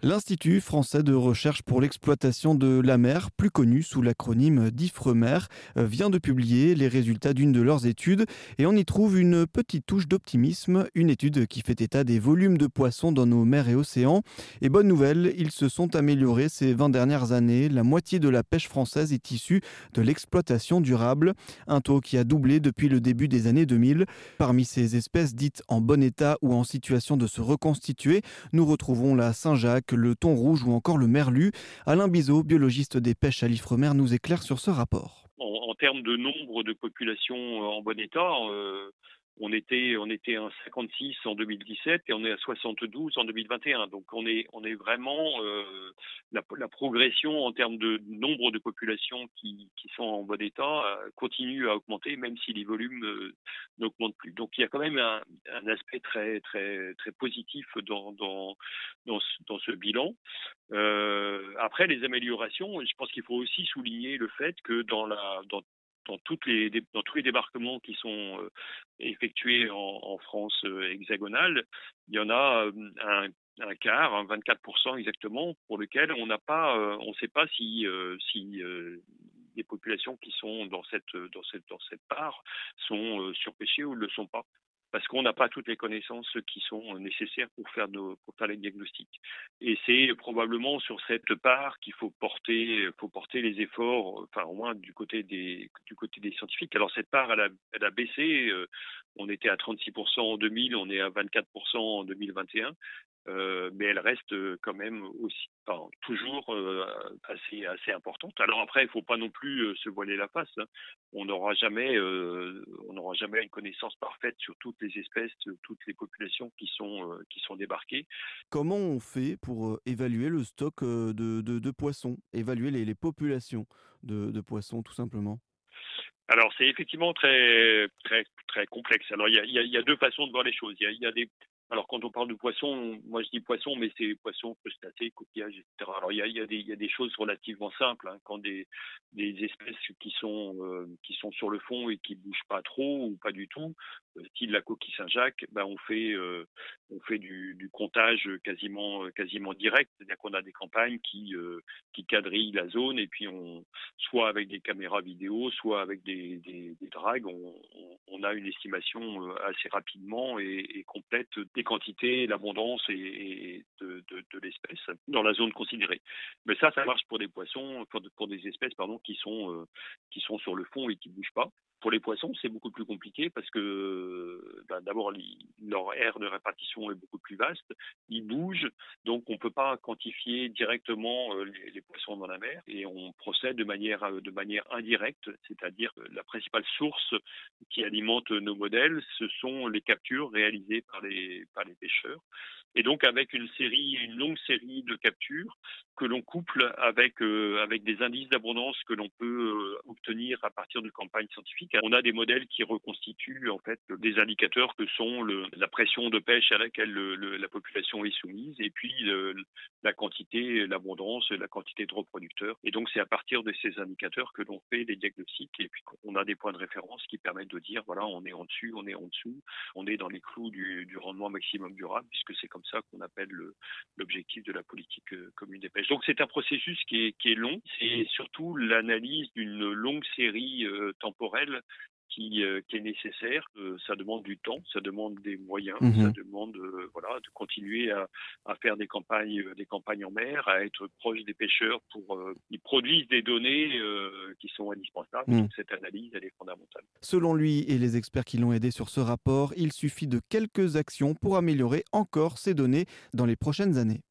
L'Institut français de recherche pour l'exploitation de la mer, plus connu sous l'acronyme d'IFREMER, vient de publier les résultats d'une de leurs études et on y trouve une petite touche d'optimisme, une étude qui fait état des volumes de poissons dans nos mers et océans. Et bonne nouvelle, ils se sont améliorés ces 20 dernières années. La moitié de la pêche française est issue de l'exploitation durable, un taux qui a doublé depuis le début des années 2000. Parmi ces espèces dites en bon état ou en situation de se reconstituer, nous retrouvons la Saint-Jacques, le thon rouge ou encore le merlu. Alain Bizot, biologiste des pêches à l'Ifremer, nous éclaire sur ce rapport. En, termes de nombre de populations euh, en bon état, euh, on était on était à 56 en 2017 et on est à 72 en 2021. Donc on est on est vraiment euh, la, progression en termes de nombre de populations qui, qui sont en bon état euh, continue à augmenter même si les volumes euh, n'augmentent plus. Donc il y a quand même un, un aspect très très très positif dans dans dans ce, bilan. Après les améliorations, je pense qu'il faut aussi souligner le fait que dans la dans dans, toutes les, dans tous les débarquements qui sont euh, effectués en, France euh, hexagonale, il y en a euh, un, un quart, 24% exactement, pour lequel on n'a pas, on ne sait pas si, si les populations qui sont dans cette, dans cette, dans cette part sont surpêchées ou ne le sont pas parce qu'on n'a pas toutes les connaissances qui sont nécessaires pour faire, nos, les diagnostics. Et c'est probablement sur cette part qu'il faut porter, porter les efforts, enfin au moins du côté des, scientifiques. Alors cette part, elle a, baissé. Euh, on était à 36% en 2000, on est à 24% en 2021. Euh, mais elle reste euh, quand même aussi, enfin, toujours euh, assez, assez importante. Alors après, il ne faut pas non plus se voiler la face. Hein. On n'aura jamais, on n'aura jamais une connaissance parfaite sur toutes les espèces, toutes les populations qui sont, qui sont débarquées. Comment on fait pour évaluer le stock de, de, de poissons, évaluer les, les populations de, de poissons, tout simplement? Alors c'est effectivement très très très complexe. Alors il y a, y a, deux façons de voir les choses. Il y a, y a des alors quand on parle de poisson, moi je dis poisson, mais c'est poisson, crustacés, coquillages, etc. Alors il y a, des choses relativement simples. Hein, quand des, espèces qui sont euh, qui sont sur le fond et qui bougent pas trop ou pas du tout, style la coquille Saint-Jacques, ben on fait euh, on fait du, comptage quasiment quasiment direct, c'est-à-dire qu'on a des campagnes qui qui quadrillent la zone et puis on soit avec des caméras vidéo, soit avec des, des, des dragues, on, a une estimation assez rapidement et, complète des quantités, l'abondance et, de, de, l'espèce dans la zone considérée. Mais ça, ça marche pour des poissons, pour, des espèces pardon, qui sont euh, qui sont sur le fond et qui bougent pas. Pour les poissons, c'est beaucoup plus compliqué parce que d'abord leur aire de répartition est beaucoup plus vaste, ils bougent, donc on peut pas quantifier directement euh, les, poissons dans la mer et on procède de manière euh, de manière indirecte, c'est-à-dire la principale source qui alimente nos modèles, ce sont les captures réalisées par les par les pêcheurs. Et donc avec une série, une longue série de captures que l'on couple avec euh, avec des indices d'abondance que l'on peut obtenir à partir de campagnes scientifiques, on a des modèles qui reconstituent en fait des indicateurs que sont le, la pression de pêche à laquelle le, la population est soumise et puis la quantité, l'abondance, la quantité de reproducteurs. Et donc c'est à partir de ces indicateurs que l'on fait les diagnostics et puis on a des points de référence qui permettent de dire voilà on est en dessus, on est en dessous, on est dans les clous du, rendement maximum durable puisque c'est comme ça qu'on appelle l'objectif de la politique euh, commune des pêches. Donc c'est un processus qui est, qui est long, c'est surtout l'analyse d'une longue série euh, temporelle qui, euh, qui, est nécessaire. ça demande du temps, ça demande des moyens, mmh ça demande voilà de continuer à, à, faire des campagnes, des campagnes en mer, à être proche des pêcheurs pour ils produisent des données qui sont indispensables. Mmh. Donc cette analyse elle est fondamentale. Selon lui et les experts qui l'ont aidé sur ce rapport, il suffit de quelques actions pour améliorer encore ces données dans les prochaines années.